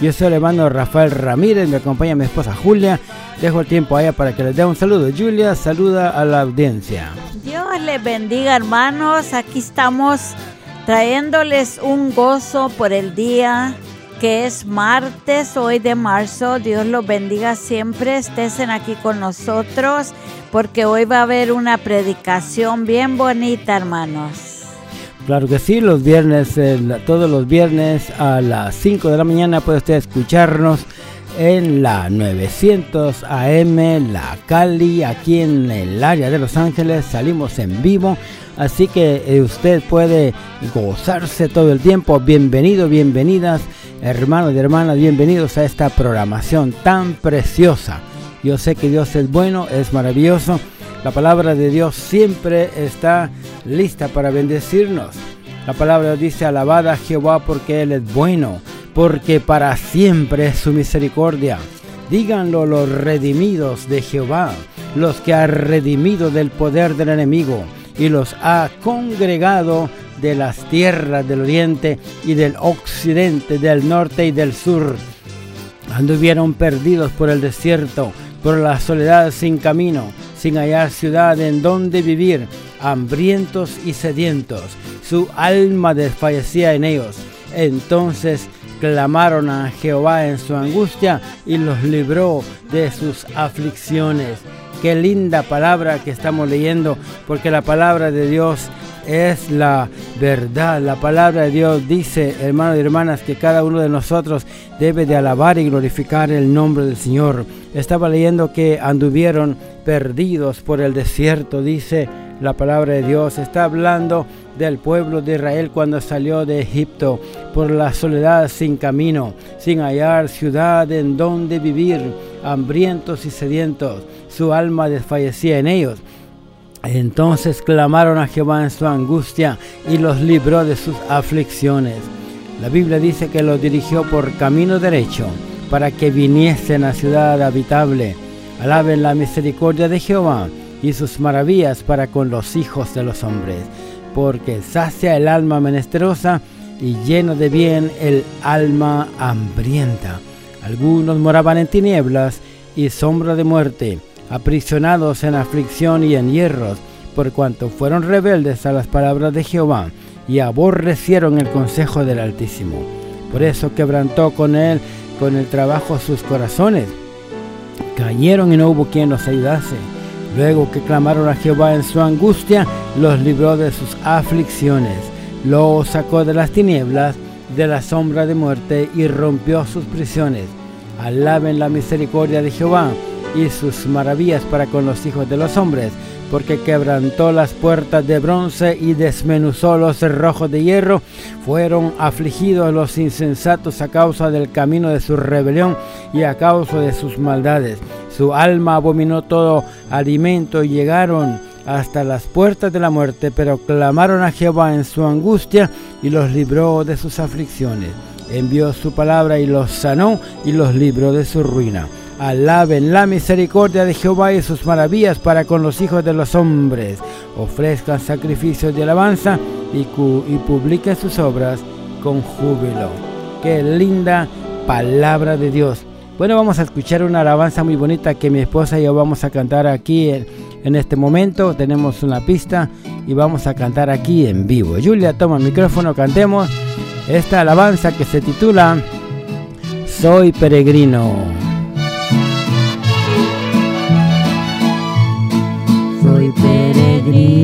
Yo soy el hermano Rafael Ramírez, me acompaña mi esposa Julia. Dejo el tiempo a ella para que les dé un saludo. Julia, saluda a la audiencia. Dios les bendiga hermanos, aquí estamos trayéndoles un gozo por el día que es martes hoy de marzo. Dios los bendiga siempre, estén aquí con nosotros porque hoy va a haber una predicación bien bonita hermanos. Claro que sí, los viernes, todos los viernes a las 5 de la mañana puede usted escucharnos en la 900 AM, la Cali, aquí en el área de Los Ángeles, salimos en vivo, así que eh, usted puede gozarse todo el tiempo. Bienvenido, bienvenidas, hermanos y hermanas, bienvenidos a esta programación tan preciosa. Yo sé que Dios es bueno, es maravilloso la palabra de Dios siempre está lista para bendecirnos. La palabra dice, alabada Jehová porque Él es bueno, porque para siempre es su misericordia. Díganlo los redimidos de Jehová, los que ha redimido del poder del enemigo y los ha congregado de las tierras del oriente y del occidente, del norte y del sur. Anduvieron perdidos por el desierto, por la soledad sin camino sin hallar ciudad en donde vivir, hambrientos y sedientos. Su alma desfallecía en ellos. Entonces clamaron a Jehová en su angustia y los libró de sus aflicciones. Qué linda palabra que estamos leyendo, porque la palabra de Dios es la verdad. La palabra de Dios dice, hermanos y hermanas, que cada uno de nosotros debe de alabar y glorificar el nombre del Señor. Estaba leyendo que anduvieron perdidos por el desierto, dice la palabra de Dios. Está hablando del pueblo de Israel cuando salió de Egipto por la soledad sin camino, sin hallar ciudad en donde vivir, hambrientos y sedientos. Su alma desfallecía en ellos. Entonces clamaron a Jehová en su angustia y los libró de sus aflicciones. La Biblia dice que los dirigió por camino derecho para que viniesen a ciudad habitable. Alaben la misericordia de Jehová y sus maravillas para con los hijos de los hombres, porque sacia el alma menesterosa y lleno de bien el alma hambrienta. Algunos moraban en tinieblas y sombra de muerte aprisionados en aflicción y en hierros, por cuanto fueron rebeldes a las palabras de Jehová y aborrecieron el consejo del Altísimo. Por eso quebrantó con él, con el trabajo sus corazones. Cayeron y no hubo quien los ayudase. Luego que clamaron a Jehová en su angustia, los libró de sus aflicciones. Los sacó de las tinieblas, de la sombra de muerte y rompió sus prisiones. Alaben la misericordia de Jehová y sus maravillas para con los hijos de los hombres, porque quebrantó las puertas de bronce y desmenuzó los cerrojos de hierro. Fueron afligidos los insensatos a causa del camino de su rebelión y a causa de sus maldades. Su alma abominó todo alimento y llegaron hasta las puertas de la muerte, pero clamaron a Jehová en su angustia y los libró de sus aflicciones. Envió su palabra y los sanó y los libró de su ruina. Alaben la misericordia de Jehová y sus maravillas para con los hijos de los hombres. Ofrezcan sacrificios de alabanza y, publiquen sus obras con júbilo. Qué linda palabra de Dios. Bueno, vamos a escuchar una alabanza muy bonita que mi esposa y yo vamos a cantar aquí en, en este momento. Tenemos una pista y vamos a cantar aquí en vivo. Julia, toma el micrófono, cantemos esta alabanza que se titula Soy peregrino. Peregrino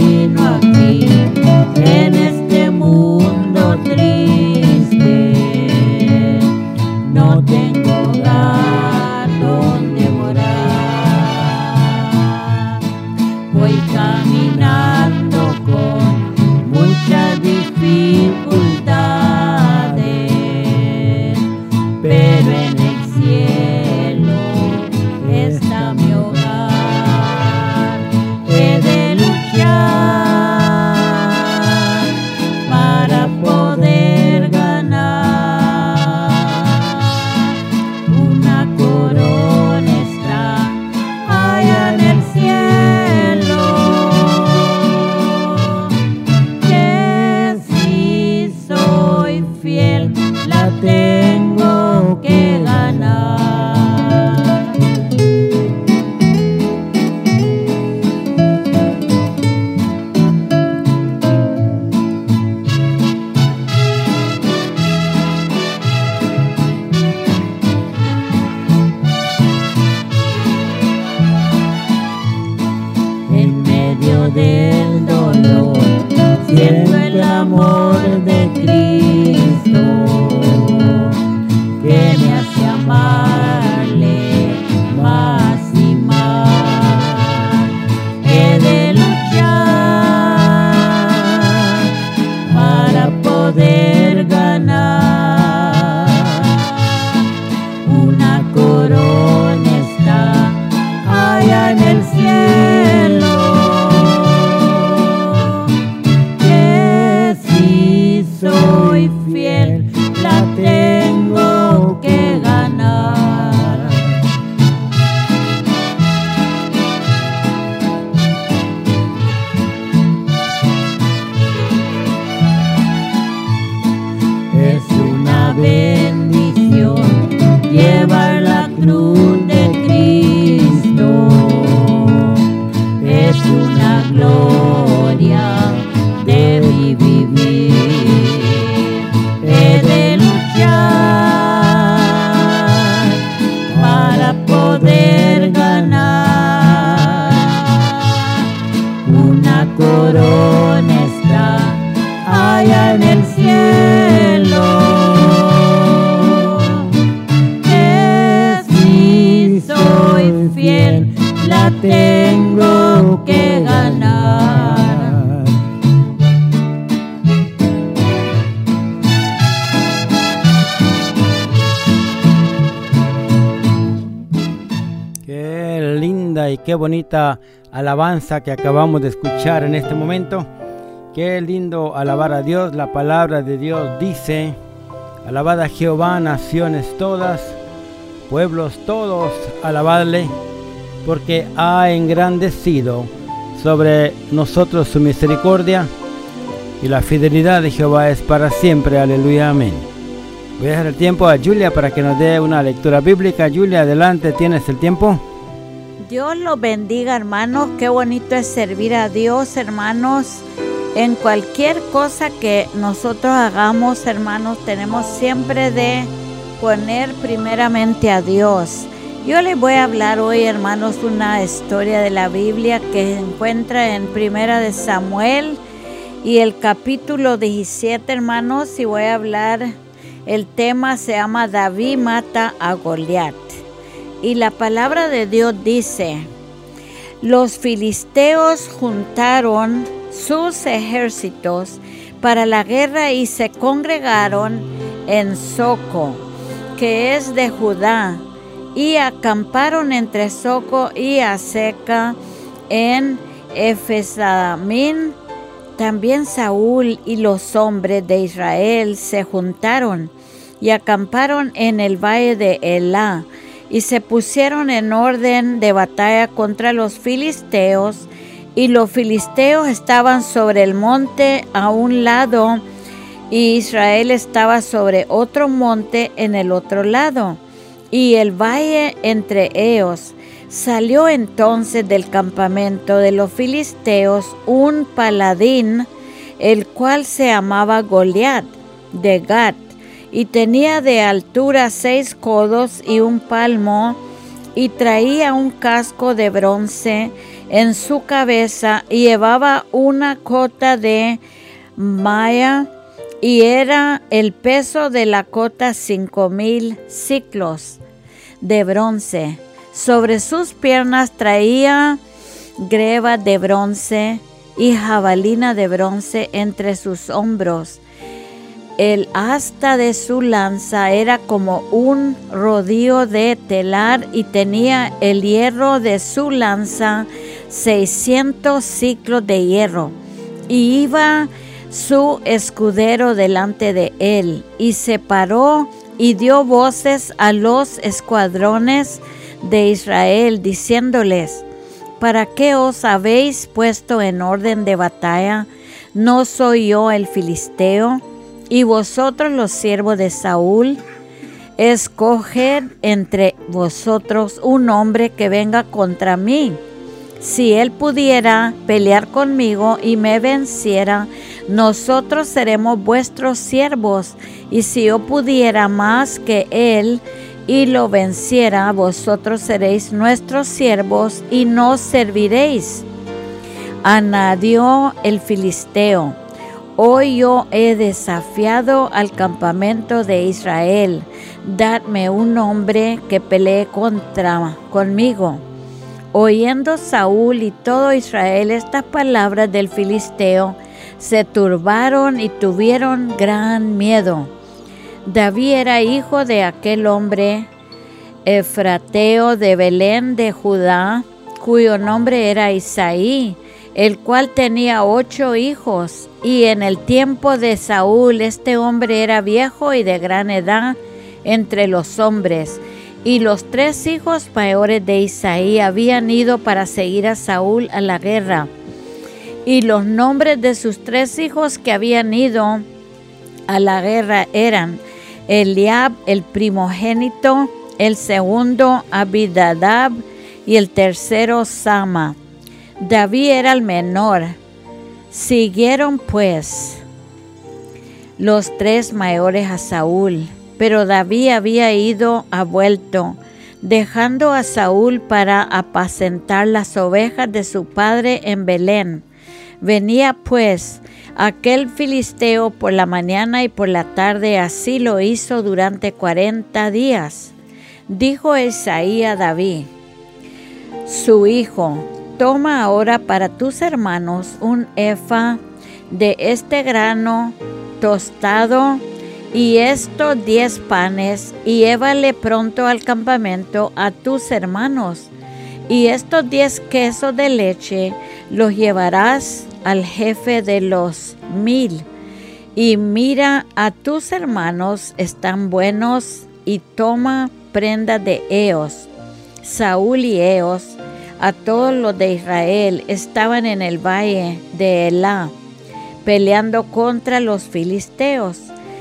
bonita alabanza que acabamos de escuchar en este momento. Qué lindo alabar a Dios. La palabra de Dios dice, alabad a Jehová, naciones todas, pueblos todos, alabadle, porque ha engrandecido sobre nosotros su misericordia y la fidelidad de Jehová es para siempre. Aleluya, amén. Voy a dejar el tiempo a Julia para que nos dé una lectura bíblica. Julia, adelante, tienes el tiempo. Dios los bendiga, hermanos. Qué bonito es servir a Dios, hermanos. En cualquier cosa que nosotros hagamos, hermanos, tenemos siempre de poner primeramente a Dios. Yo les voy a hablar hoy, hermanos, una historia de la Biblia que se encuentra en Primera de Samuel y el capítulo 17, hermanos, y voy a hablar el tema se llama David mata a Goliat. Y la palabra de Dios dice, los filisteos juntaron sus ejércitos para la guerra y se congregaron en Soco, que es de Judá, y acamparon entre Soco y Aseca en Efesamín. También Saúl y los hombres de Israel se juntaron y acamparon en el valle de Elá y se pusieron en orden de batalla contra los filisteos y los filisteos estaban sobre el monte a un lado y Israel estaba sobre otro monte en el otro lado y el valle entre ellos. Salió entonces del campamento de los filisteos un paladín, el cual se llamaba Goliat de Gat, y tenía de altura seis codos y un palmo, y traía un casco de bronce en su cabeza, y llevaba una cota de malla, y era el peso de la cota cinco mil ciclos de bronce. Sobre sus piernas traía greba de bronce y jabalina de bronce entre sus hombros. El asta de su lanza era como un rodillo de telar y tenía el hierro de su lanza 600 ciclos de hierro. Y iba su escudero delante de él y se paró y dio voces a los escuadrones de Israel, diciéndoles, ¿para qué os habéis puesto en orden de batalla? ¿No soy yo el filisteo? ¿Y vosotros los siervos de Saúl? Escoged entre vosotros un hombre que venga contra mí. Si él pudiera pelear conmigo y me venciera, nosotros seremos vuestros siervos. Y si yo pudiera más que él y lo venciera, vosotros seréis nuestros siervos y nos serviréis. Anadió el filisteo. Hoy yo he desafiado al campamento de Israel dadme un hombre que pelee contra conmigo. Oyendo Saúl y todo Israel estas palabras del filisteo, se turbaron y tuvieron gran miedo. David era hijo de aquel hombre Efrateo de Belén de Judá, cuyo nombre era Isaí, el cual tenía ocho hijos, y en el tiempo de Saúl este hombre era viejo y de gran edad, entre los hombres. Y los tres hijos mayores de Isaí habían ido para seguir a Saúl a la guerra. Y los nombres de sus tres hijos que habían ido a la guerra eran Eliab, el primogénito, el segundo Abidadab y el tercero Sama. David era el menor. Siguieron pues los tres mayores a Saúl pero David había ido a vuelto, dejando a Saúl para apacentar las ovejas de su padre en Belén. Venía pues aquel filisteo por la mañana y por la tarde, así lo hizo durante cuarenta días. Dijo Isaí a David, su hijo, toma ahora para tus hermanos un efa de este grano tostado y estos diez panes, y llévale pronto al campamento a tus hermanos. Y estos diez quesos de leche los llevarás al jefe de los mil. Y mira a tus hermanos, están buenos, y toma prenda de ellos. Saúl y ellos, a todos los de Israel, estaban en el valle de Elá, peleando contra los filisteos.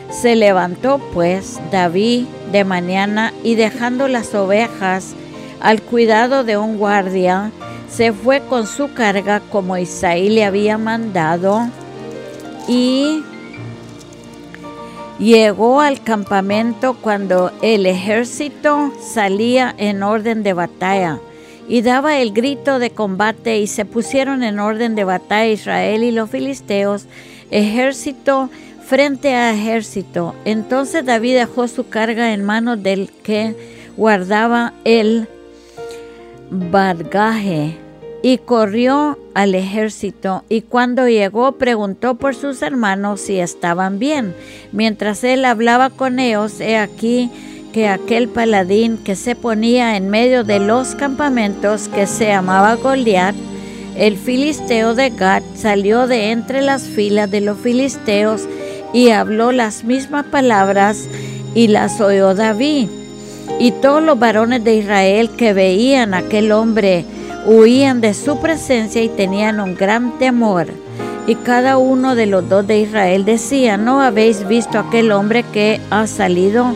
Se levantó pues David de mañana y dejando las ovejas al cuidado de un guardia, se fue con su carga como Isaí le había mandado y llegó al campamento cuando el ejército salía en orden de batalla y daba el grito de combate y se pusieron en orden de batalla Israel y los filisteos, ejército frente a ejército. Entonces David dejó su carga en manos del que guardaba el bagaje y corrió al ejército y cuando llegó preguntó por sus hermanos si estaban bien. Mientras él hablaba con ellos, he aquí que aquel paladín que se ponía en medio de los campamentos que se llamaba Goliat, el filisteo de Gad, salió de entre las filas de los filisteos y habló las mismas palabras y las oyó David. Y todos los varones de Israel que veían a aquel hombre huían de su presencia y tenían un gran temor. Y cada uno de los dos de Israel decía, ¿no habéis visto aquel hombre que ha salido?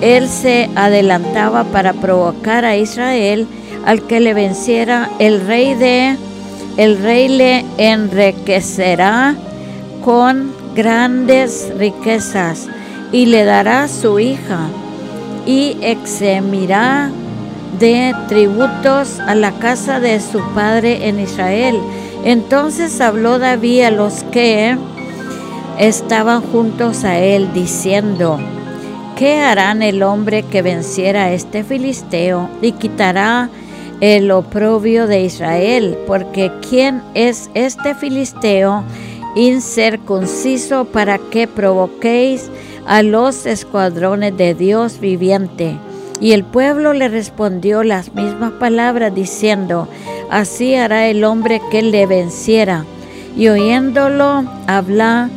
Él se adelantaba para provocar a Israel al que le venciera el rey de el rey le enriquecerá con grandes riquezas y le dará su hija y eximirá de tributos a la casa de su padre en Israel. Entonces habló David a los que estaban juntos a él, diciendo, ¿qué harán el hombre que venciera a este filisteo y quitará el oprobio de Israel? Porque ¿quién es este filisteo? incircunciso para que provoquéis a los escuadrones de Dios viviente. Y el pueblo le respondió las mismas palabras diciendo, así hará el hombre que le venciera. Y oyéndolo hablar,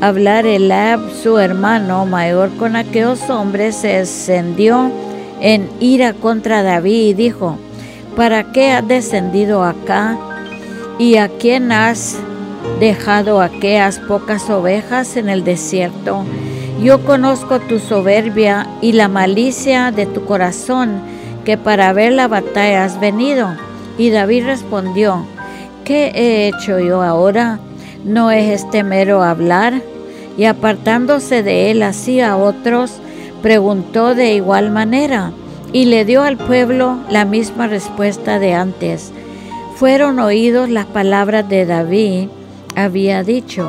hablar Elab, su hermano mayor, con aquellos hombres, se encendió en ira contra David y dijo, ¿para qué has descendido acá? ¿Y a quién has dejado aquellas pocas ovejas en el desierto? Yo conozco tu soberbia y la malicia de tu corazón, que para ver la batalla has venido. Y David respondió, ¿qué he hecho yo ahora? ¿No es este mero hablar? Y apartándose de él así a otros, preguntó de igual manera, y le dio al pueblo la misma respuesta de antes. Fueron oídos las palabras de David, había dicho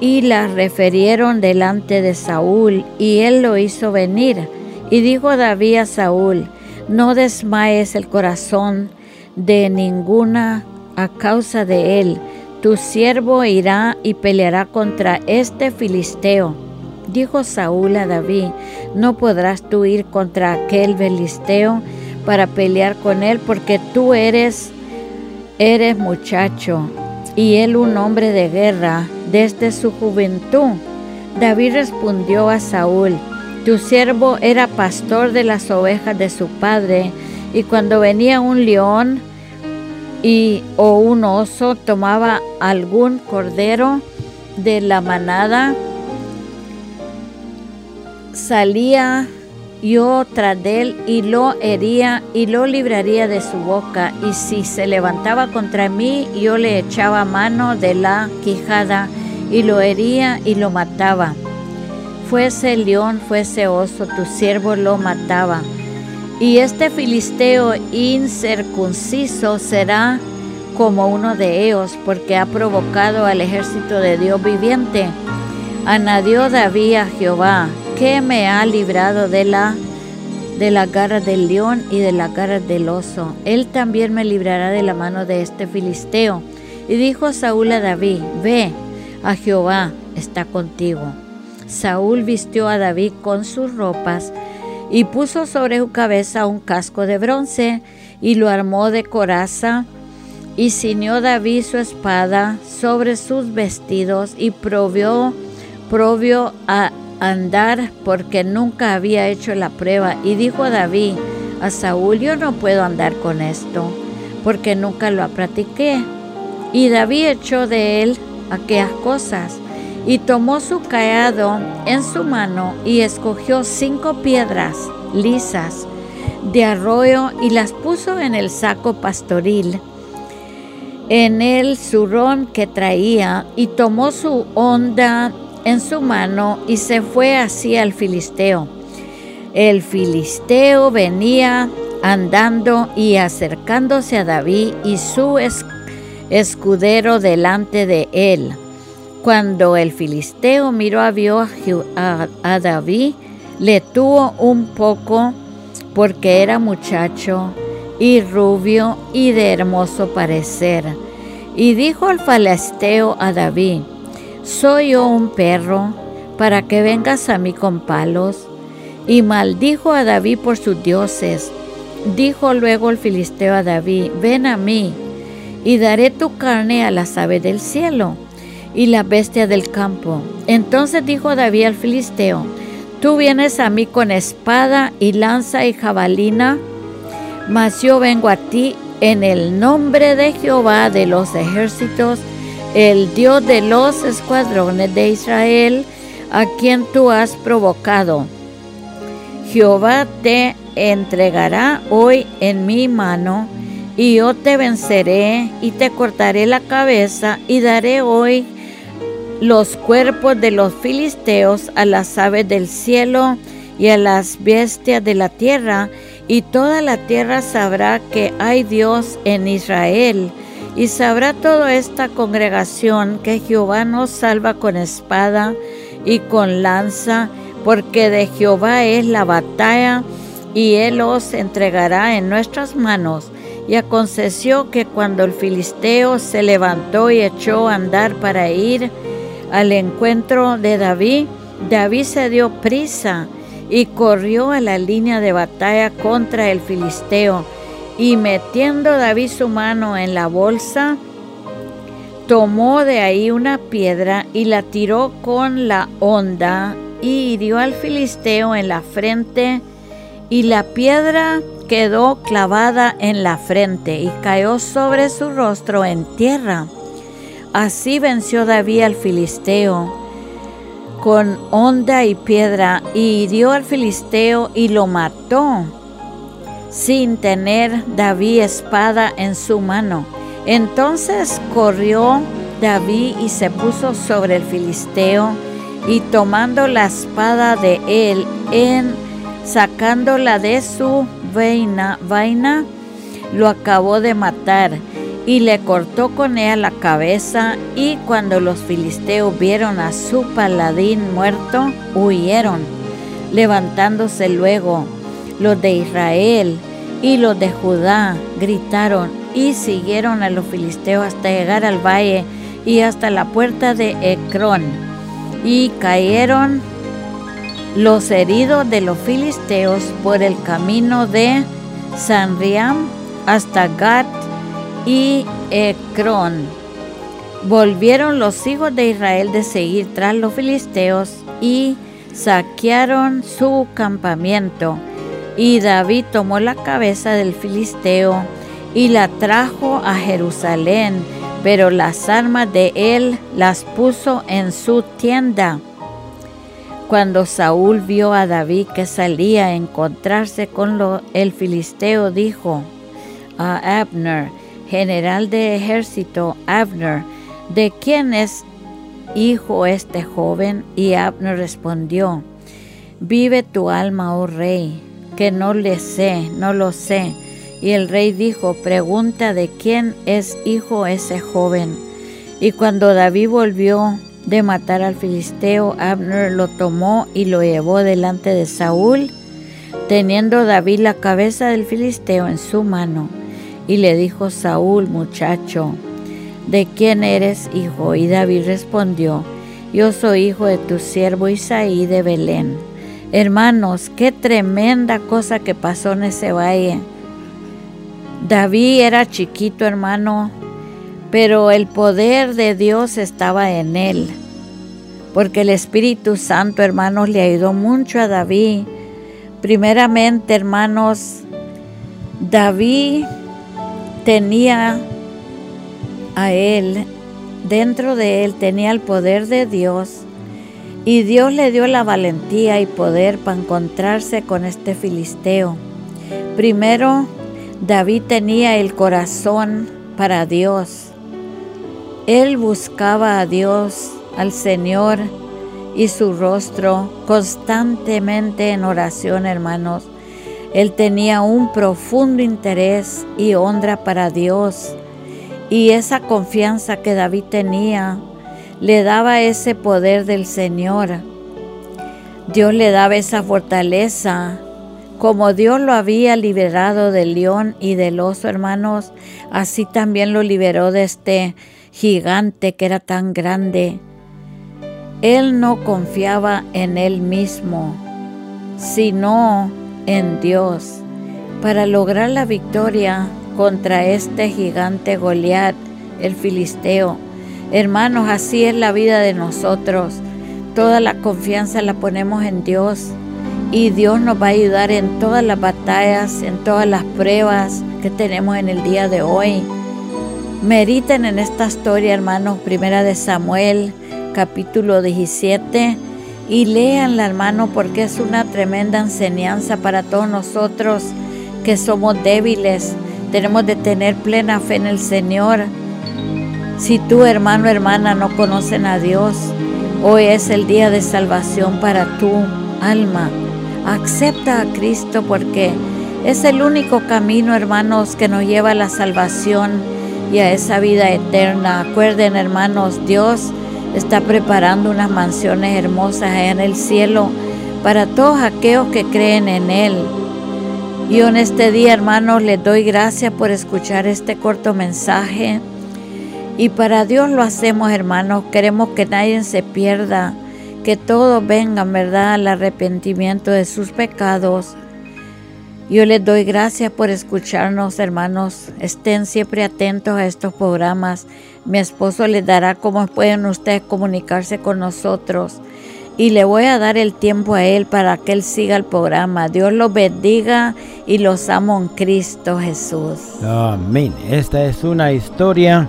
y las refirieron delante de Saúl, y él lo hizo venir. Y dijo David a Saúl, no desmayes el corazón de ninguna a causa de él. Tu siervo irá y peleará contra este filisteo. Dijo Saúl a David, no podrás tú ir contra aquel filisteo para pelear con él, porque tú eres, eres muchacho, y él un hombre de guerra desde su juventud. David respondió a Saúl, tu siervo era pastor de las ovejas de su padre, y cuando venía un león y, o un oso, tomaba algún cordero de la manada, salía yo tras él y lo hería y lo libraría de su boca, y si se levantaba contra mí, yo le echaba mano de la quijada y lo hería y lo mataba. Fuese león, fuese oso, tu siervo lo mataba. Y este filisteo incircunciso será como uno de ellos, porque ha provocado al ejército de Dios viviente. Anadió David a Jehová, que me ha librado de la de garra del león y de la garra del oso. Él también me librará de la mano de este filisteo. Y dijo Saúl a David, ve, a Jehová está contigo. Saúl vistió a David con sus ropas y puso sobre su cabeza un casco de bronce y lo armó de coraza y ciñó David su espada sobre sus vestidos y provió, provió a andar porque nunca había hecho la prueba y dijo a David a Saúl yo no puedo andar con esto porque nunca lo practiqué y David echó de él aquellas cosas. Y tomó su callado en su mano y escogió cinco piedras lisas de arroyo y las puso en el saco pastoril, en el zurrón que traía, y tomó su onda en su mano y se fue hacia el filisteo. El filisteo venía andando y acercándose a David y su escudero delante de él. Cuando el filisteo miró a, vio a, David, le tuvo un poco porque era muchacho y rubio y de hermoso parecer. Y dijo el filisteo a David, ¿soy yo un perro para que vengas a mí con palos? Y maldijo a David por sus dioses. Dijo luego el filisteo a David, ven a mí y daré tu carne a las aves del cielo y la bestia del campo. Entonces dijo David al filisteo, tú vienes a mí con espada y lanza y jabalina, mas yo vengo a ti en el nombre de Jehová de los ejércitos, el Dios de los escuadrones de Israel, a quien tú has provocado. Jehová te entregará hoy en mi mano, y yo te venceré y te cortaré la cabeza y daré hoy los cuerpos de los filisteos a las aves del cielo y a las bestias de la tierra, y toda la tierra sabrá que hay Dios en Israel, y sabrá toda esta congregación que Jehová nos salva con espada y con lanza, porque de Jehová es la batalla, y él os entregará en nuestras manos. Y aconteció que cuando el filisteo se levantó y echó a andar para ir al encuentro de David, David se dio prisa y corrió a la línea de batalla contra el filisteo. Y metiendo David su mano en la bolsa, tomó de ahí una piedra y la tiró con la honda y hirió al filisteo en la frente y la piedra quedó clavada en la frente y cayó sobre su rostro en tierra. Así venció David al filisteo con honda y piedra y hirió al filisteo y lo mató sin tener David espada en su mano. Entonces corrió David y se puso sobre el filisteo y tomando la espada de él en sacándola de su vaina, vaina lo acabó de matar y le cortó con ella la cabeza y cuando los filisteos vieron a su paladín muerto, huyeron, levantándose luego los de Israel y los de Judá gritaron y siguieron a los filisteos hasta llegar al valle y hasta la puerta de Ecrón. Y cayeron los heridos de los filisteos por el camino de Sanriam hasta Gat y Ecrón. Volvieron los hijos de Israel de seguir tras los filisteos y saquearon su campamento. Y David tomó la cabeza del filisteo y la trajo a Jerusalén, pero las armas de él las puso en su tienda. Cuando Saúl vio a David que salía a encontrarse con el filisteo, dijo a Abner, general de ejército, Abner, ¿de quién es hijo este joven? Y Abner respondió, Vive tu alma, oh rey, que no le sé, no lo sé. Y el rey dijo, Pregunta de quién es hijo ese joven. Y cuando David volvió de matar al filisteo, Abner lo tomó y lo llevó delante de Saúl, teniendo David la cabeza del filisteo en su mano. Y le dijo Saúl, muchacho, ¿de quién eres hijo? Y David respondió, yo soy hijo de tu siervo Isaí de Belén. Hermanos, qué tremenda cosa que pasó en ese valle. David era chiquito, hermano, pero el poder de Dios estaba en él, porque el Espíritu Santo, hermanos, le ayudó mucho a David. Primeramente, hermanos, David tenía a él, dentro de él tenía el poder de Dios, y Dios le dio la valentía y poder para encontrarse con este filisteo. Primero, David tenía el corazón para Dios él buscaba a Dios, al Señor y su rostro constantemente en oración, hermanos. Él tenía un profundo interés y honra para Dios. Y esa confianza que David tenía le daba ese poder del Señor. Dios le daba esa fortaleza. Como Dios lo había liberado del león y del oso, hermanos, así también lo liberó de este gigante que era tan grande. Él no confiaba en él mismo, sino en Dios, para lograr la victoria contra este gigante Goliat, el filisteo. Hermanos, así es la vida de nosotros. Toda la confianza la ponemos en Dios y Dios nos va a ayudar en todas las batallas, en todas las pruebas que tenemos en el día de hoy. Mediten en esta historia, hermanos, primera de Samuel, capítulo 17, y léanla, hermano, porque es una tremenda enseñanza para todos nosotros que somos débiles. Tenemos de tener plena fe en el Señor. Si tú, hermano, hermana, no conocen a Dios, hoy es el día de salvación para tu alma. Acepta a Cristo porque es el único camino, hermanos, que nos lleva a la salvación y a esa vida eterna. Acuerden hermanos, Dios está preparando unas mansiones hermosas allá en el cielo para todos aquellos que creen en Él. Y en este día, hermanos, les doy gracias por escuchar este corto mensaje. Y para Dios lo hacemos, hermanos. Queremos que nadie se pierda, que todos vengan, ¿verdad?, al arrepentimiento de sus pecados yo les doy gracias por escucharnos, hermanos. Estén siempre atentos a estos programas. Mi esposo les dará cómo pueden ustedes comunicarse con nosotros. Y le voy a dar el tiempo a él para que él siga el programa. Dios los bendiga y los amo en Cristo Jesús. Amén. Esta es una historia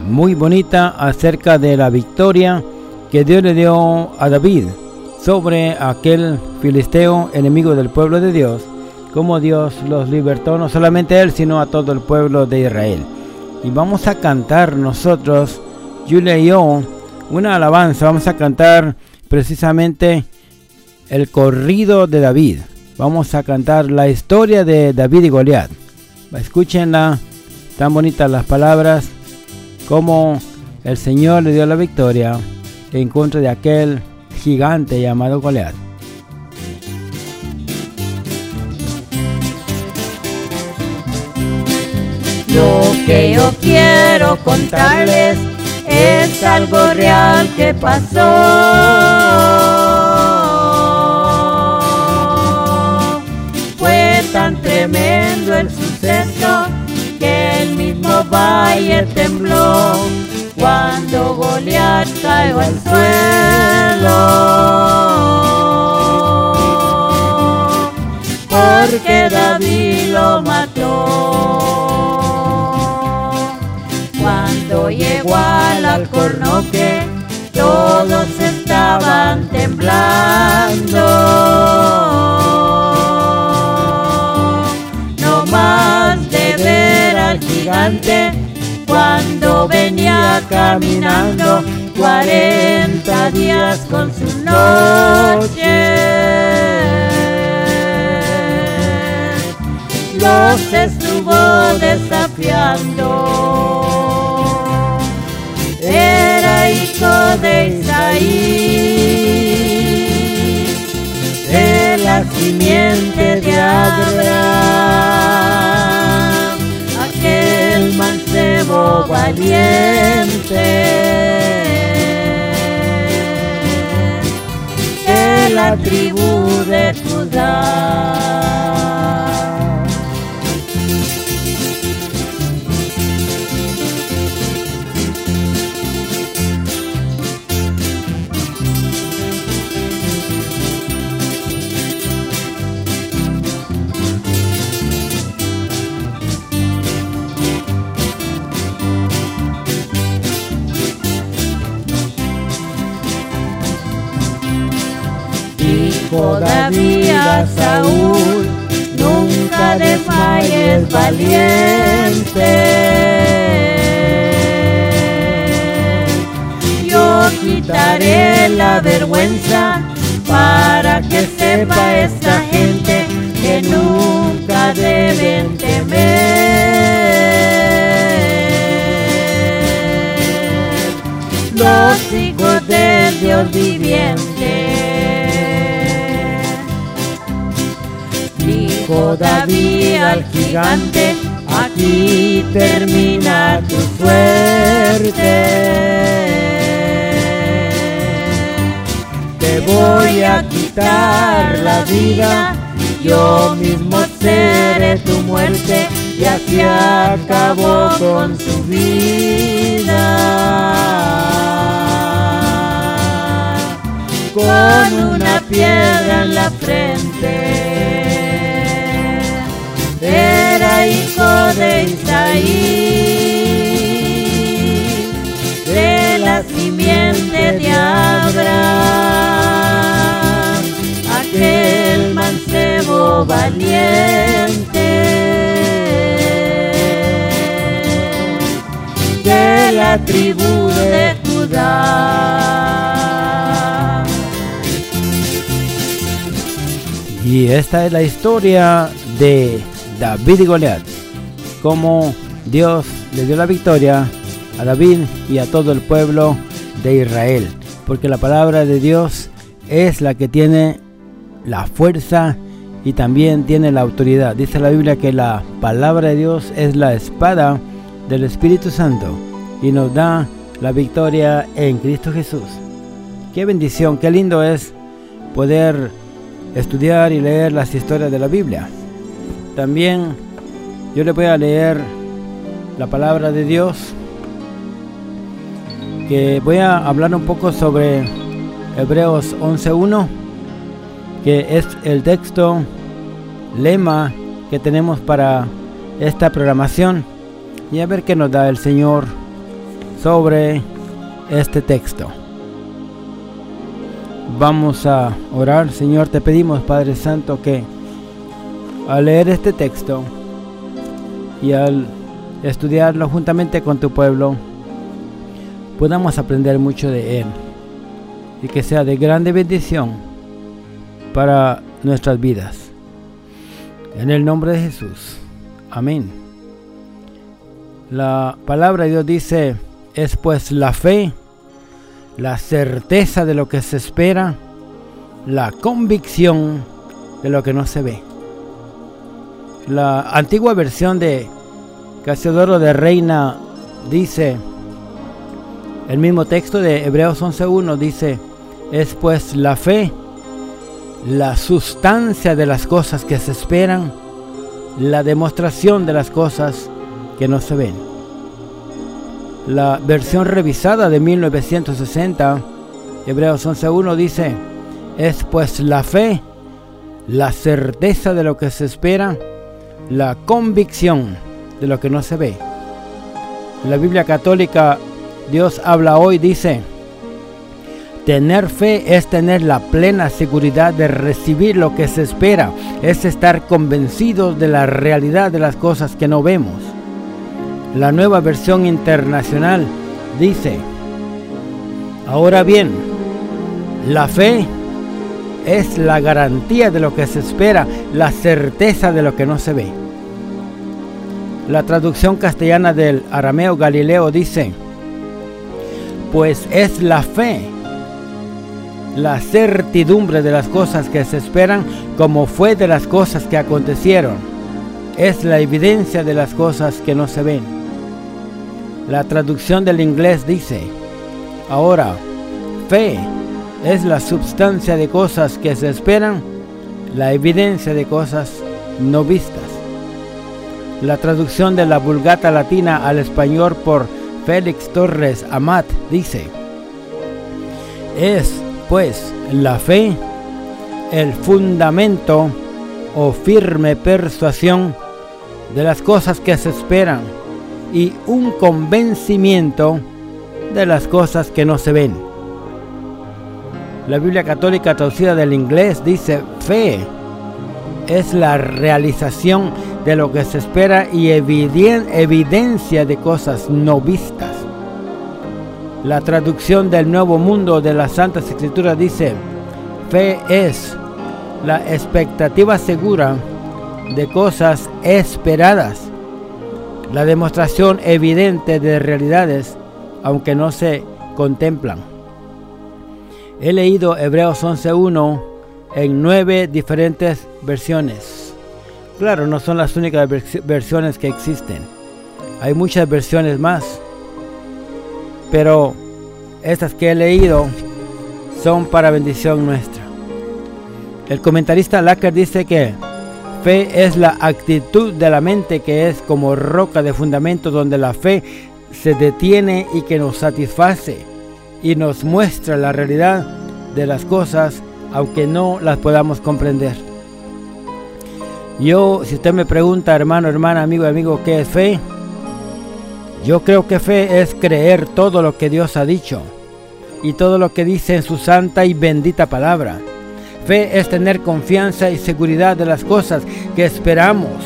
muy bonita acerca de la victoria que Dios le dio a David sobre aquel filisteo enemigo del pueblo de Dios, como Dios los libertó no solamente a él, sino a todo el pueblo de Israel. Y vamos a cantar nosotros, Julia y yo, una alabanza, vamos a cantar precisamente el corrido de David. Vamos a cantar la historia de David y Goliat. Escúchenla, tan bonitas las palabras, como el Señor le dio la victoria en contra de aquel gigante llamado Goliat. Que yo quiero contarles es algo real que pasó. Fue tan tremendo el suceso que el mismo valle tembló cuando Goliat cayó al suelo. Porque David lo mató. Llegó al alcornoque, todos estaban temblando. No más de ver al gigante cuando venía caminando 40 días con su noche. Los estuvo desafiando. Hijo de Isaí, de la simiente de Abraham, aquel mancebo valiente. De la tribu de Judá. Todavía Saúl, nunca desmayes valiente. Yo quitaré la vergüenza para que sepa esta gente que nunca deben temer. Los hijos del Dios viviente. Todavía al gigante, aquí termina tu suerte. Te voy a quitar la vida, yo mismo seré tu muerte y así acabó con su vida. Con una piedra en la frente de Isaí, de la simiente de Abraham, aquel mancebo valiente. De la tribu de Judá. Y esta es la historia de David y Goliat. Como Dios le dio la victoria a David y a todo el pueblo de Israel. Porque la palabra de Dios es la que tiene la fuerza y también tiene la autoridad. Dice la Biblia que la palabra de Dios es la espada del Espíritu Santo y nos da la victoria en Cristo Jesús. Qué bendición, qué lindo es poder estudiar y leer las historias de la Biblia. También yo le voy a leer la palabra de Dios que voy a hablar un poco sobre Hebreos 11.1, que es el texto lema que tenemos para esta programación y a ver qué nos da el Señor sobre este texto. Vamos a orar, Señor, te pedimos, Padre Santo, que al leer este texto y al estudiarlo juntamente con tu pueblo, podamos aprender mucho de él y que sea de grande bendición para nuestras vidas. En el nombre de Jesús. Amén. La palabra de Dios dice, es pues la fe, la certeza de lo que se espera, la convicción de lo que no se ve. La antigua versión de Casiodoro de Reina dice, el mismo texto de Hebreos 11.1 dice, es pues la fe, la sustancia de las cosas que se esperan, la demostración de las cosas que no se ven. La versión revisada de 1960, Hebreos 11.1 dice, es pues la fe, la certeza de lo que se espera, la convicción de lo que no se ve. la Biblia católica, Dios habla hoy, dice, Tener fe es tener la plena seguridad de recibir lo que se espera, es estar convencidos de la realidad de las cosas que no vemos. La nueva versión internacional dice, ahora bien, la fe es la garantía de lo que se espera, la certeza de lo que no se ve. La traducción castellana del arameo galileo dice, pues es la fe, la certidumbre de las cosas que se esperan como fue de las cosas que acontecieron. Es la evidencia de las cosas que no se ven. La traducción del inglés dice, ahora, fe es la substancia de cosas que se esperan, la evidencia de cosas no vistas. La traducción de la Vulgata Latina al español por Félix Torres Amat dice, es pues la fe el fundamento o firme persuasión de las cosas que se esperan y un convencimiento de las cosas que no se ven. La Biblia católica traducida del inglés dice fe es la realización de lo que se espera y evidencia de cosas no vistas. La traducción del Nuevo Mundo de las Santas Escrituras dice, fe es la expectativa segura de cosas esperadas, la demostración evidente de realidades aunque no se contemplan. He leído Hebreos 11.1 en nueve diferentes versiones. Claro, no son las únicas versiones que existen. Hay muchas versiones más. Pero estas que he leído son para bendición nuestra. El comentarista Lacker dice que fe es la actitud de la mente que es como roca de fundamento donde la fe se detiene y que nos satisface y nos muestra la realidad de las cosas aunque no las podamos comprender. Yo, si usted me pregunta, hermano, hermana, amigo, amigo, ¿qué es fe? Yo creo que fe es creer todo lo que Dios ha dicho y todo lo que dice en su santa y bendita palabra. Fe es tener confianza y seguridad de las cosas que esperamos.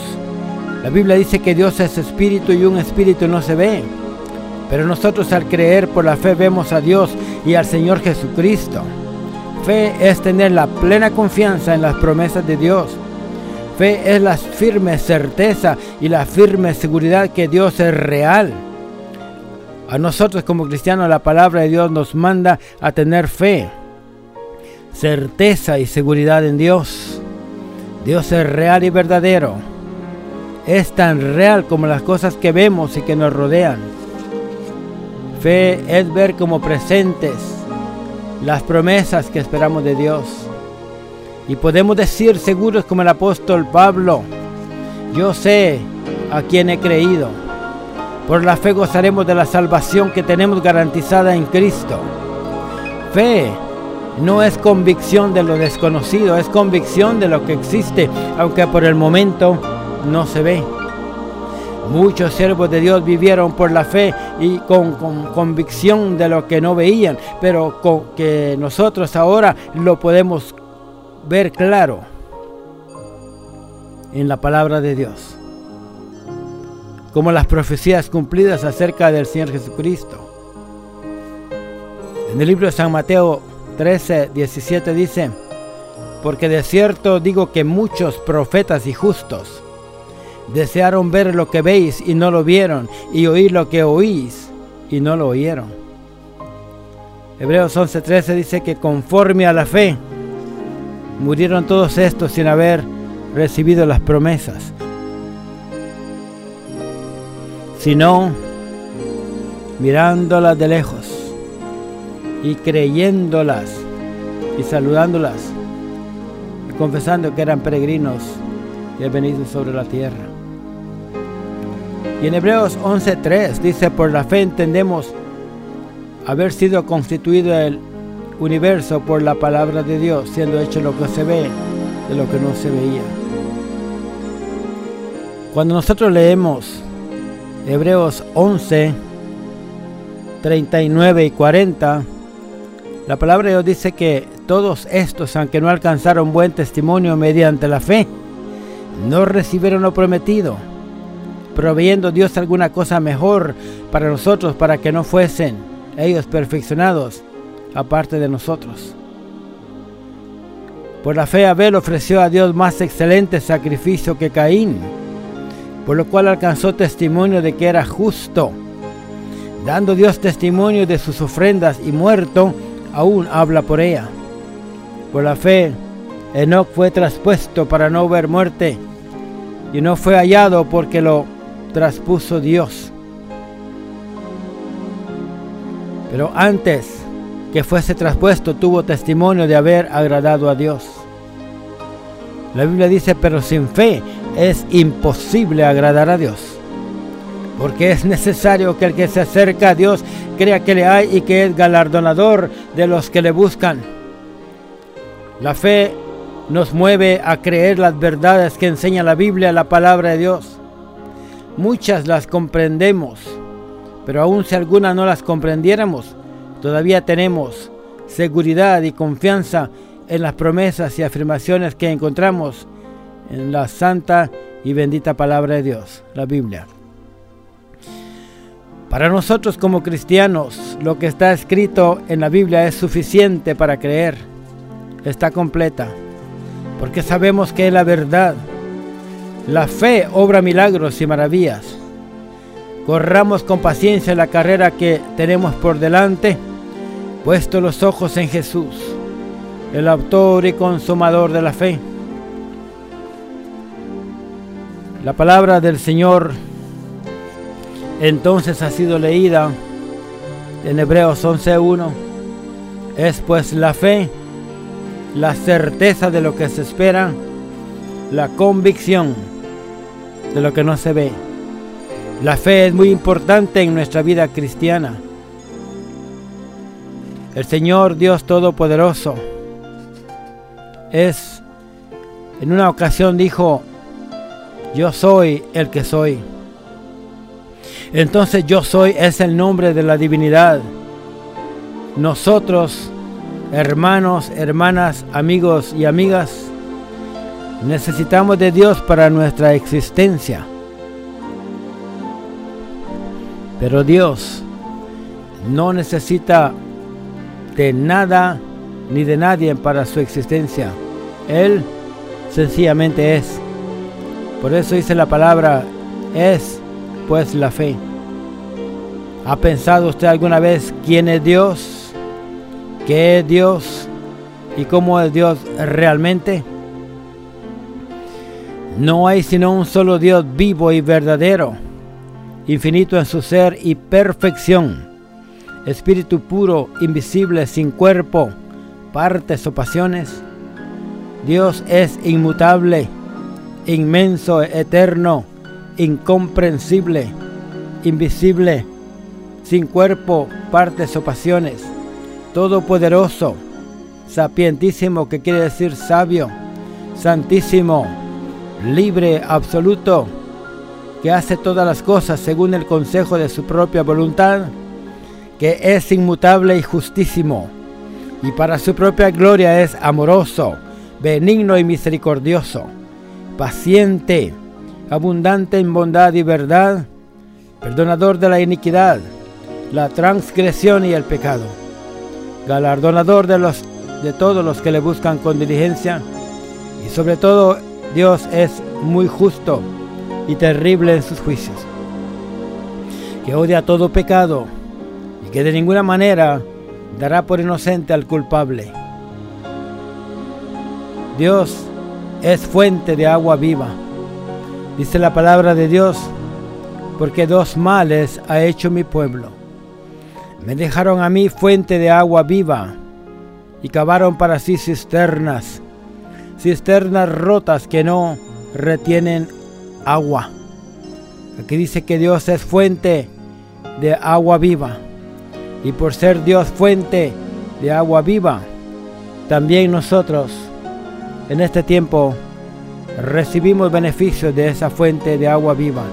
La Biblia dice que Dios es espíritu y un espíritu no se ve. Pero nosotros al creer por la fe vemos a Dios y al Señor Jesucristo. Fe es tener la plena confianza en las promesas de Dios. Fe es la firme certeza y la firme seguridad que Dios es real. A nosotros como cristianos la palabra de Dios nos manda a tener fe, certeza y seguridad en Dios. Dios es real y verdadero. Es tan real como las cosas que vemos y que nos rodean. Fe es ver como presentes las promesas que esperamos de Dios. Y podemos decir seguros como el apóstol Pablo, yo sé a quién he creído Por la fe gozaremos de la salvación que tenemos garantizada en Cristo. Fe no es convicción de lo desconocido, es convicción de lo que existe, aunque por el momento no se ve. Muchos siervos de Dios vivieron por la fe y con, convicción de lo que no veían, pero con que nosotros ahora lo podemos ver claro en la palabra de Dios. Como las profecías cumplidas acerca del Señor Jesucristo. En el libro de San Mateo 13, 17 dice, porque de cierto digo que muchos profetas y justos desearon ver lo que veis y no lo vieron, y oír lo que oís y no lo oyeron. Hebreos 11:13 dice que conforme a la fe murieron todos estos sin haber recibido las promesas, sino mirándolas de lejos y creyéndolas y saludándolas y confesando que eran peregrinos y venido sobre la tierra. Y en Hebreos 11:3 dice, por la fe entendemos haber sido constituido el universo por la palabra de Dios, siendo hecho lo que se ve de lo que no se veía. Cuando nosotros leemos Hebreos 11, 39 y 40, la palabra de Dios dice que todos estos, aunque no alcanzaron buen testimonio mediante la fe, no recibieron lo prometido, proveyendo Dios alguna cosa mejor para nosotros, para que no fuesen ellos perfeccionados aparte de nosotros. Por la fe Abel ofreció a Dios más excelente sacrificio que Caín, por lo cual alcanzó testimonio de que era justo. Dando Dios testimonio de sus ofrendas y muerto, aún habla por ella. Por la fe, Enoch fue traspuesto para no ver muerte y no fue hallado porque lo traspuso Dios. Pero antes que fuese traspuesto tuvo testimonio de haber agradado a Dios. La Biblia dice, pero sin fe es imposible agradar a Dios. Porque es necesario que el que se acerca a Dios crea que le hay y que es galardonador de los que le buscan. La fe nos mueve a creer las verdades que enseña la Biblia, la palabra de Dios. Muchas las comprendemos, pero aun si algunas no las comprendiéramos, todavía tenemos seguridad y confianza en las promesas y afirmaciones que encontramos en la santa y bendita palabra de Dios, la Biblia. Para nosotros como cristianos, lo que está escrito en la Biblia es suficiente para creer. Está completa porque sabemos que es la verdad. La fe obra milagros y maravillas. Corramos con paciencia la carrera que tenemos por delante, puesto los ojos en Jesús, el autor y consumador de la fe. La palabra del Señor entonces ha sido leída en Hebreos 11.1. Es pues la fe la certeza de lo que se espera, la convicción de lo que no se ve. La fe es muy importante en nuestra vida cristiana. El Señor Dios Todopoderoso es, en una ocasión dijo, yo soy el que soy. Entonces yo soy es el nombre de la divinidad. Nosotros hermanos, hermanas, amigos y amigas, necesitamos de Dios para nuestra existencia. Pero Dios no necesita de nada ni de nadie para su existencia. Él sencillamente es. Por eso dice la palabra, es pues la fe. ¿Ha pensado usted alguna vez quién es Dios? qué es Dios y cómo es Dios realmente. No hay sino un solo Dios vivo y verdadero, infinito en su ser y perfección, espíritu puro, invisible, sin cuerpo, partes o pasiones. Dios es inmutable, inmenso, eterno, incomprensible, invisible, sin cuerpo, partes o pasiones, todopoderoso, sapientísimo, que quiere decir sabio, santísimo, libre, absoluto, que hace todas las cosas según el consejo de su propia voluntad, que es inmutable y justísimo, y para su propia gloria es amoroso, benigno y misericordioso, paciente, abundante en bondad y verdad, perdonador de la iniquidad, la transgresión y el pecado, galardonador de, los, de todos los que le buscan con diligencia, y sobre todo Dios es muy justo y terrible en sus juicios, que odia todo pecado y que de ninguna manera dará por inocente al culpable. Dios es fuente de agua viva. Dice la palabra de Dios, porque dos males ha hecho mi pueblo. Me dejaron a mí fuente de agua viva y cavaron para sí cisternas, cisternas rotas que no retienen agua. Aquí dice que Dios es fuente de agua viva. Y por ser Dios fuente de agua viva, también nosotros en este tiempo recibimos beneficios de esa fuente de agua viva.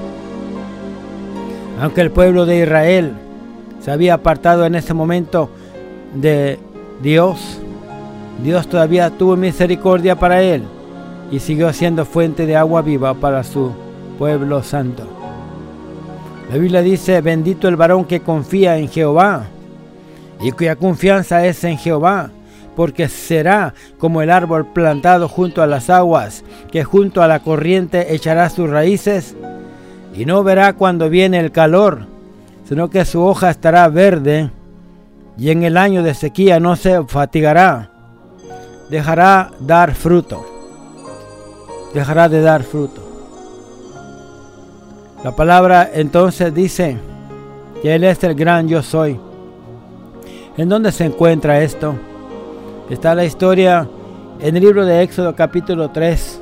Aunque el pueblo de Israel se había apartado en ese momento de Dios, Dios todavía tuvo misericordia para él y siguió siendo fuente de agua viva para su pueblo santo. La Biblia dice, bendito el varón que confía en Jehová y cuya confianza es en Jehová, porque será como el árbol plantado junto a las aguas, que junto a la corriente echará sus raíces, y no verá cuando viene el calor, sino que su hoja estará verde, y en el año de sequía no se fatigará, dejará dar fruto, dejará de dar fruto. La palabra entonces dice que Él es el gran yo soy. ¿En dónde se encuentra esto? Está la historia en el libro de Éxodo capítulo 3.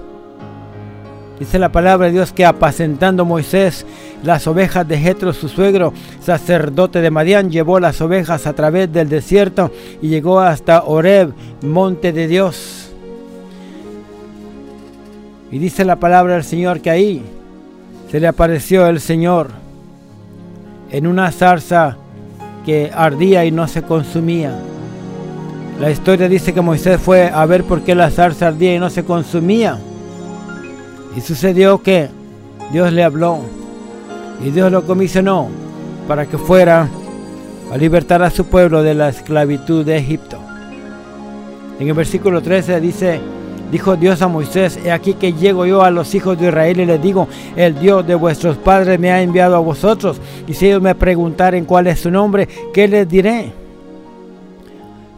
Dice la palabra de Dios que apacentando Moisés las ovejas de Jetro su suegro, sacerdote de Madián, llevó las ovejas a través del desierto y llegó hasta Oreb, monte de Dios. Y dice la palabra del Señor que ahí se le apareció el Señor en una zarza que ardía y no se consumía. La historia dice que Moisés fue a ver por qué la zarza ardía y no se consumía. Y sucedió que Dios le habló y Dios lo comisionó para que fuera a libertar a su pueblo de la esclavitud de Egipto. En el versículo 13 dice, Dijo Dios a Moisés, he aquí que llego yo a los hijos de Israel y les digo, el Dios de vuestros padres me ha enviado a vosotros. Y si ellos me preguntaren cuál es su nombre, ¿qué les diré?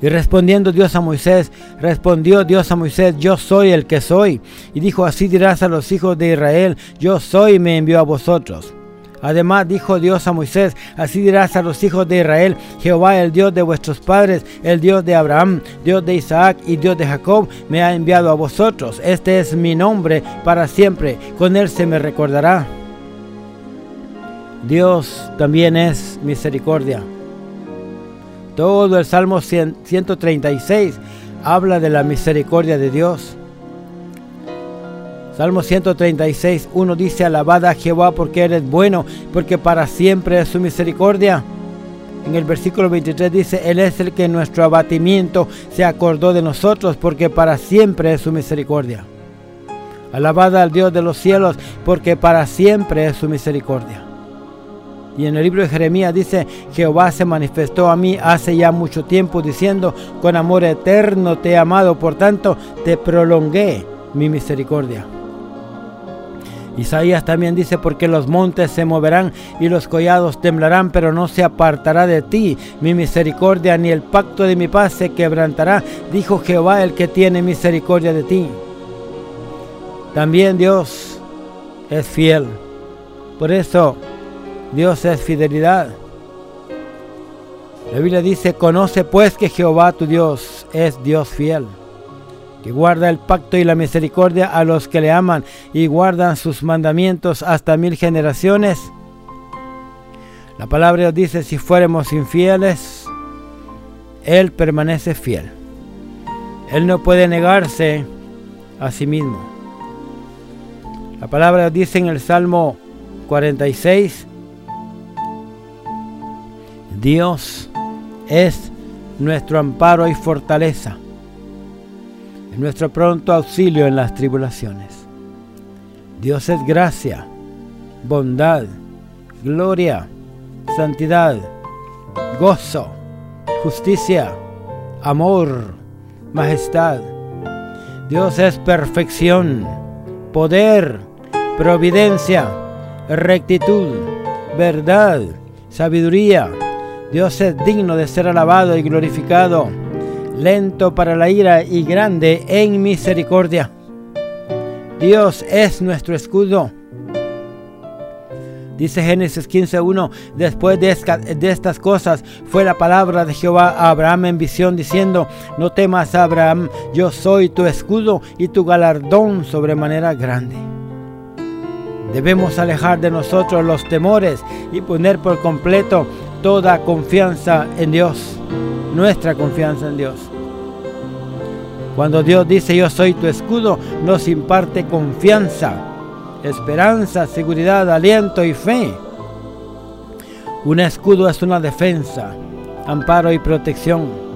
Y respondiendo Dios a Moisés, respondió Dios a Moisés, yo soy el que soy. Y dijo, así dirás a los hijos de Israel, yo soy y me envió a vosotros. Además dijo Dios a Moisés, así dirás a los hijos de Israel, Jehová el Dios de vuestros padres, el Dios de Abraham, Dios de Isaac y Dios de Jacob, me ha enviado a vosotros. Este es mi nombre para siempre, con él se me recordará. Dios también es misericordia. Todo el Salmo 136 habla de la misericordia de Dios. Salmo 136, 1 dice, alabada a Jehová porque eres bueno, porque para siempre es su misericordia. En el versículo 23 dice, Él es el que en nuestro abatimiento se acordó de nosotros, porque para siempre es su misericordia. Alabada al Dios de los cielos, porque para siempre es su misericordia. Y en el libro de Jeremías dice, Jehová se manifestó a mí hace ya mucho tiempo diciendo, con amor eterno te he amado, por tanto te prolongué mi misericordia. Isaías también dice, porque los montes se moverán y los collados temblarán, pero no se apartará de ti mi misericordia, ni el pacto de mi paz se quebrantará, dijo Jehová el que tiene misericordia de ti. También Dios es fiel. Por eso Dios es fidelidad. La Biblia dice, conoce pues que Jehová tu Dios es Dios fiel que guarda el pacto y la misericordia a los que le aman y guardan sus mandamientos hasta mil generaciones. La palabra dice, si fuéramos infieles, Él permanece fiel. Él no puede negarse a sí mismo. La palabra dice en el Salmo 46, Dios es nuestro amparo y fortaleza, nuestro pronto auxilio en las tribulaciones. Dios es gracia, bondad, gloria, santidad, gozo, justicia, amor, majestad. Dios es perfección, poder, providencia, rectitud, verdad, sabiduría. Dios es digno de ser alabado y glorificado, lento para la ira y grande en misericordia. Dios es nuestro escudo. Dice Génesis 15.1, después de, estas cosas fue la palabra de Jehová a Abraham en visión diciendo, no temas Abraham, yo soy tu escudo y tu galardón sobremanera grande. Debemos alejar de nosotros los temores y poner por completo toda confianza en Dios, nuestra confianza en Dios. Cuando Dios dice yo soy tu escudo, nos imparte confianza, esperanza, seguridad, aliento y fe. Un escudo es una defensa, amparo y protección.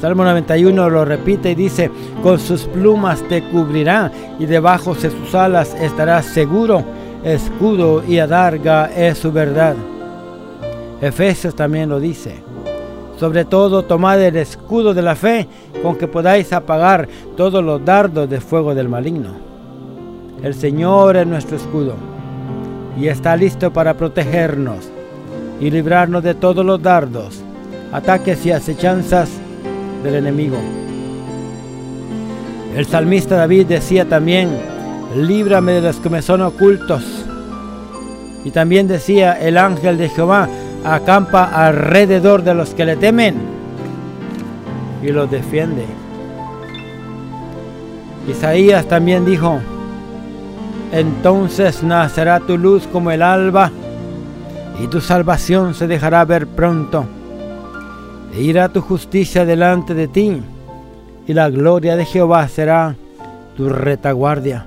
Salmo 91 lo repite y dice, con sus plumas te cubrirá y debajo de sus alas estarás seguro. Escudo y adarga es su verdad. Efesios también lo dice. Sobre todo tomad el escudo de la fe con que podáis apagar todos los dardos de fuego del maligno. El Señor es nuestro escudo y está listo para protegernos y librarnos de todos los dardos, ataques y acechanzas del enemigo. El salmista David decía también, líbrame de los que me son ocultos. Y también decía, el ángel de Jehová acampa alrededor de los que le temen y los defiende. Isaías también dijo, entonces nacerá tu luz como el alba y tu salvación se dejará ver pronto e irá tu justicia delante de ti, y la gloria de Jehová será tu retaguardia.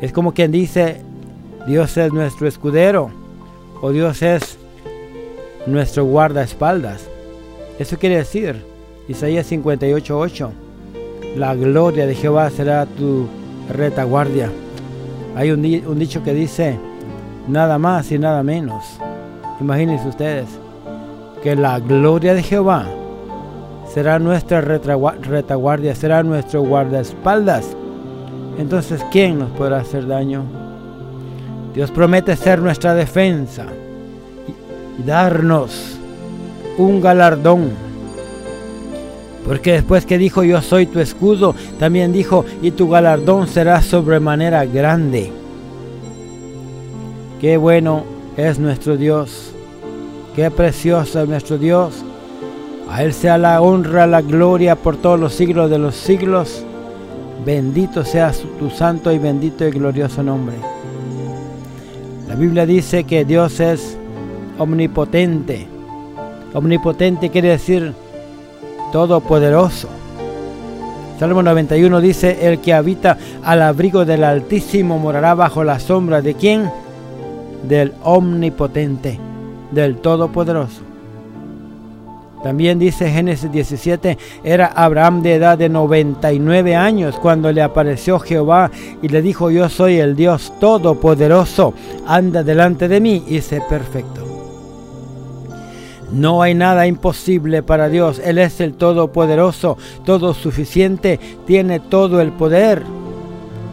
Es como quien dice, Dios es nuestro escudero, o Dios es nuestro guardaespaldas. Eso quiere decir, Isaías 58:8, la gloria de Jehová será tu retaguardia. Hay un, un dicho que dice, nada más y nada menos. Imagínense ustedes que la gloria de Jehová será nuestra retaguardia, será nuestro guardaespaldas. Entonces, ¿quién nos podrá hacer daño? Dios promete ser nuestra defensa y, darnos un galardón. Porque después que dijo yo soy tu escudo, también dijo y tu galardón será sobremanera grande. Qué bueno es nuestro Dios. Qué precioso es nuestro Dios. A Él sea la honra, la gloria por todos los siglos de los siglos. Bendito sea tu santo y bendito y glorioso nombre. La Biblia dice que Dios es omnipotente. Omnipotente quiere decir todopoderoso. Salmo 91 dice, el que habita al abrigo del Altísimo morará bajo la sombra de quién? Del Omnipotente del Todopoderoso. También dice Génesis 17, era Abraham de edad de 99 años cuando le apareció Jehová y le dijo, yo soy el Dios Todopoderoso, anda delante de mí y sé perfecto. No hay nada imposible para Dios, Él es el Todopoderoso, todo suficiente, tiene todo el poder.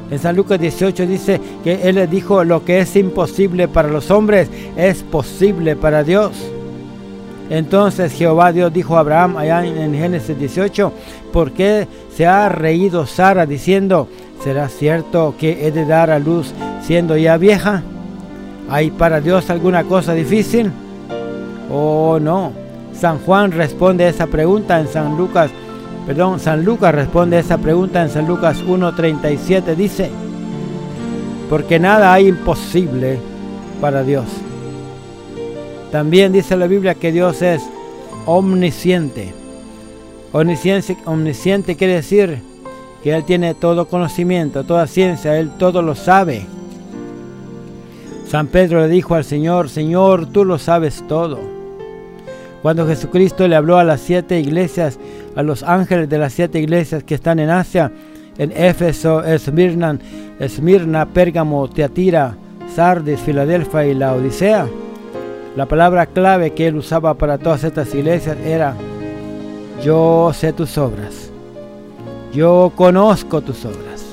En San Lucas 18 dice que Él le dijo, lo que es imposible para los hombres es posible para Dios. Entonces Jehová Dios dijo a Abraham allá en Génesis 18, ¿por qué se ha reído Sara diciendo, ¿será cierto que he de dar a luz siendo ya vieja? ¿Hay para Dios alguna cosa difícil? Oh no. San Juan responde esa pregunta en San Lucas Perdón, San Lucas responde a esa pregunta en San Lucas 1.37. Dice, porque nada hay imposible para Dios. También dice la Biblia que Dios es omnisciente. Omnisciente, omnisciente quiere decir que Él tiene todo conocimiento, toda ciencia, Él todo lo sabe. San Pedro le dijo al Señor, Señor, tú lo sabes todo. Cuando Jesucristo le habló a las siete iglesias, a los ángeles de las siete iglesias que están en Asia, en Éfeso, Esmirna, Esmirna, Pérgamo, Teatira, Sardis, Filadelfia y la Odisea, la palabra clave que él usaba para todas estas iglesias era, yo sé tus obras, yo conozco tus obras,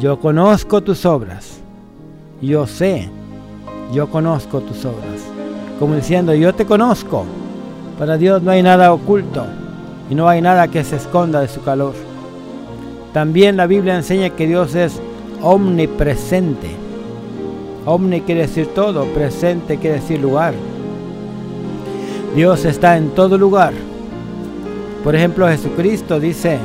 yo conozco tus obras, yo sé, yo conozco tus obras. Como diciendo, yo te conozco. Para Dios no hay nada oculto y no hay nada que se esconda de su calor. También la Biblia enseña que Dios es omnipresente. Omni quiere decir todo, presente quiere decir lugar. Dios está en todo lugar. Por ejemplo, Jesucristo dice,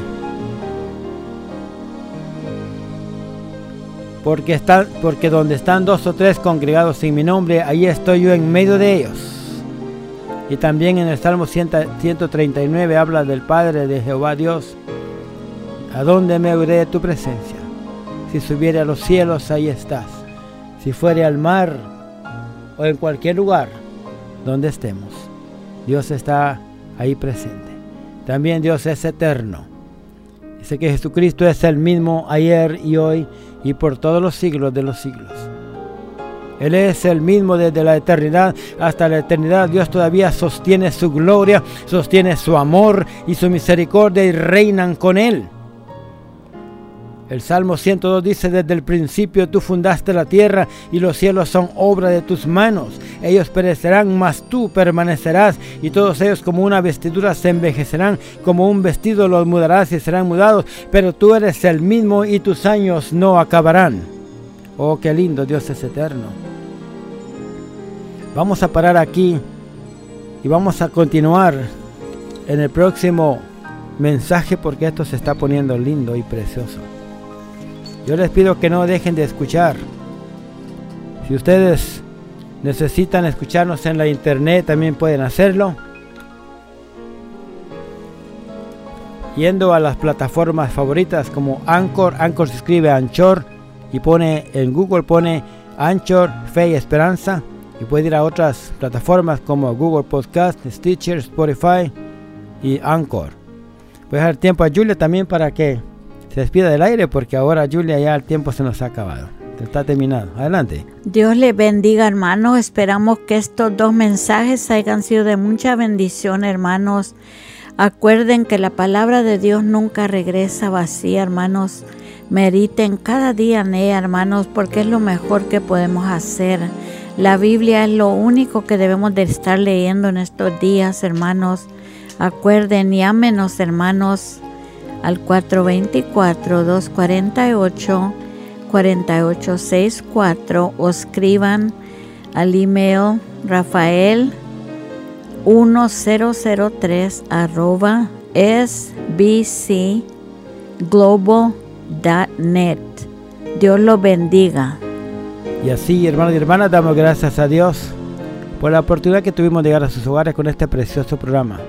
porque, porque donde están dos o tres congregados en mi nombre, ahí estoy yo en medio de ellos. Y también en el Salmo 139 habla del Padre de Jehová Dios. ¿A dónde me iré de tu presencia? Si subiera a los cielos, ahí estás. Si fuere al mar o en cualquier lugar donde estemos, Dios está ahí presente. También Dios es eterno. Dice que Jesucristo es el mismo ayer y hoy y por todos los siglos de los siglos. Él es el mismo desde la eternidad hasta la eternidad. Dios todavía sostiene su gloria, sostiene su amor y su misericordia y reinan con Él. El Salmo 102 dice, desde el principio tú fundaste la tierra y los cielos son obra de tus manos. Ellos perecerán, mas tú permanecerás y todos ellos como una vestidura se envejecerán, como un vestido los mudarás y serán mudados, pero tú eres el mismo y tus años no acabarán. Oh, qué lindo, Dios es eterno. Vamos a parar aquí y vamos a continuar en el próximo mensaje porque esto se está poniendo lindo y precioso. Yo les pido que no dejen de escuchar. Si ustedes necesitan escucharnos en la internet, también pueden hacerlo. Yendo a las plataformas favoritas como Anchor, Anchor se escribe Anchor y pone en Google pone Anchor, Fe y Esperanza. Y puede ir a otras plataformas como Google Podcast, Stitcher, Spotify y Anchor. Voy a dejar tiempo a Julia también para que se despida del aire porque ahora Julia ya el tiempo se nos ha acabado. Está terminado. Adelante. Dios le bendiga, hermanos. Esperamos que estos dos mensajes hayan sido de mucha bendición, hermanos. Acuerden que la palabra de Dios nunca regresa vacía, hermanos. Mediten cada día en ella, hermanos, porque es lo mejor que podemos hacer. La Biblia es lo único que debemos de estar leyendo en estos días, hermanos. Acuerden y hermanos al 424-248-4864 o escriban al email rafael 1003 arroba sbcglobal.net. Dios lo bendiga. Y así, hermanos y hermanas, damos gracias a Dios por la oportunidad que tuvimos de llegar a sus hogares con este precioso programa.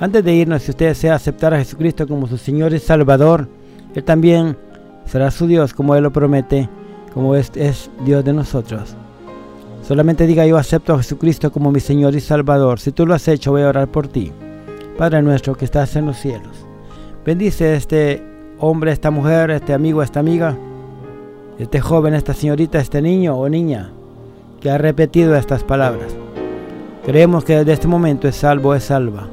Antes de irnos, si usted desea aceptar a Jesucristo como su Señor y Salvador, Él también será su Dios, como Él lo promete, como es, es Dios de nosotros. Solamente diga yo acepto a Jesucristo como mi Señor y Salvador. Si tú lo has hecho, voy a orar por ti. Padre nuestro que estás en los cielos. Bendice este hombre, esta mujer, este amigo, esta amiga, este joven, esta señorita, este niño o niña que ha repetido estas palabras. Creemos que desde este momento es salvo, es salva.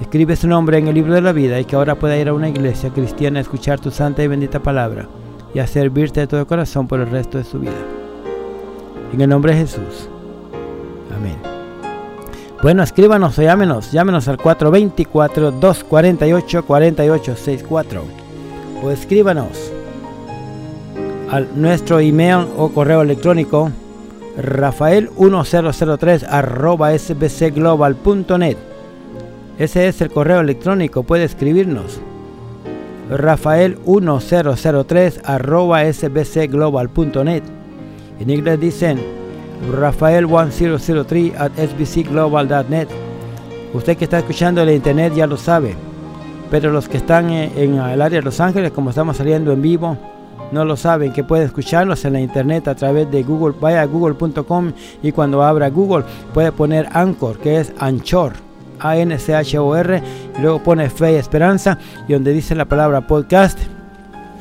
Escribe su nombre en el libro de la vida y que ahora pueda ir a una iglesia cristiana a escuchar tu santa y bendita palabra y a servirte de todo corazón por el resto de su vida. En el nombre de Jesús. Amén. Bueno, escríbanos o llámenos. Llámenos al 424-248-4864. O escríbanos al nuestro email o correo electrónico rafael1003 arroba sbcglobal.net ese es el correo electrónico, puede escribirnos. Rafael1003 arroba sbcglobal.net. En inglés dicen Rafael1003 at sbcglobal.net. Usted que está escuchando la internet ya lo sabe, pero los que están en, el área de Los Ángeles, como estamos saliendo en vivo, no lo saben, que puede escucharnos en la internet a través de Google. Vaya a google.com y cuando abra Google puede poner Anchor, que es Anchor, A-N-C-H-O-R, y luego pone Fe y Esperanza, y donde dice la palabra podcast,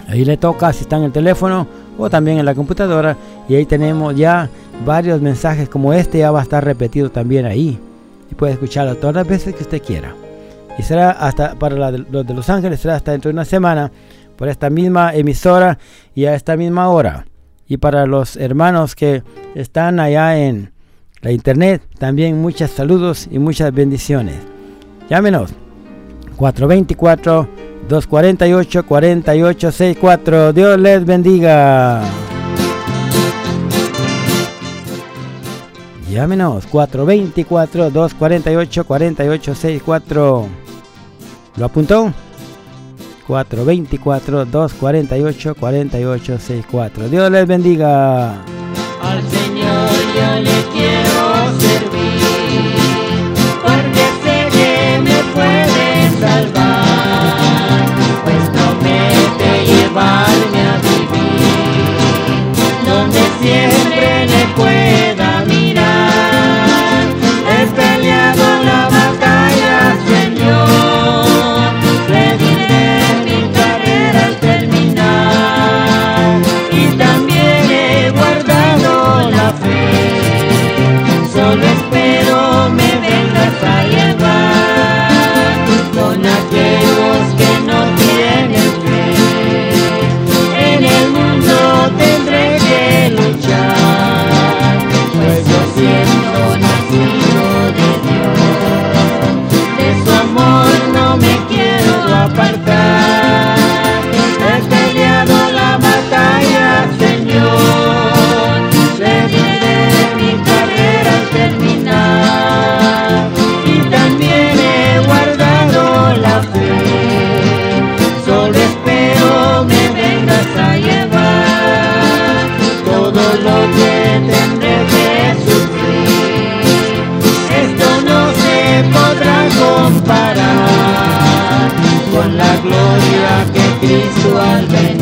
ahí le toca si está en el teléfono o también en la computadora, y ahí tenemos ya varios mensajes como este, ya va a estar repetido también ahí y puede escucharlo todas las veces que usted quiera. Y será hasta para los de Los Ángeles, será hasta dentro de una semana por esta misma emisora y a esta misma hora. Y para los hermanos que están allá en la internet, también muchos saludos y muchas bendiciones. Llámenos 424 248 4864. Dios les bendiga. Llámenos 424-248-4864. ¿Lo apuntó? 424-248-4864. Dios les bendiga. Al Señor yo le gloria que Cristo al venir.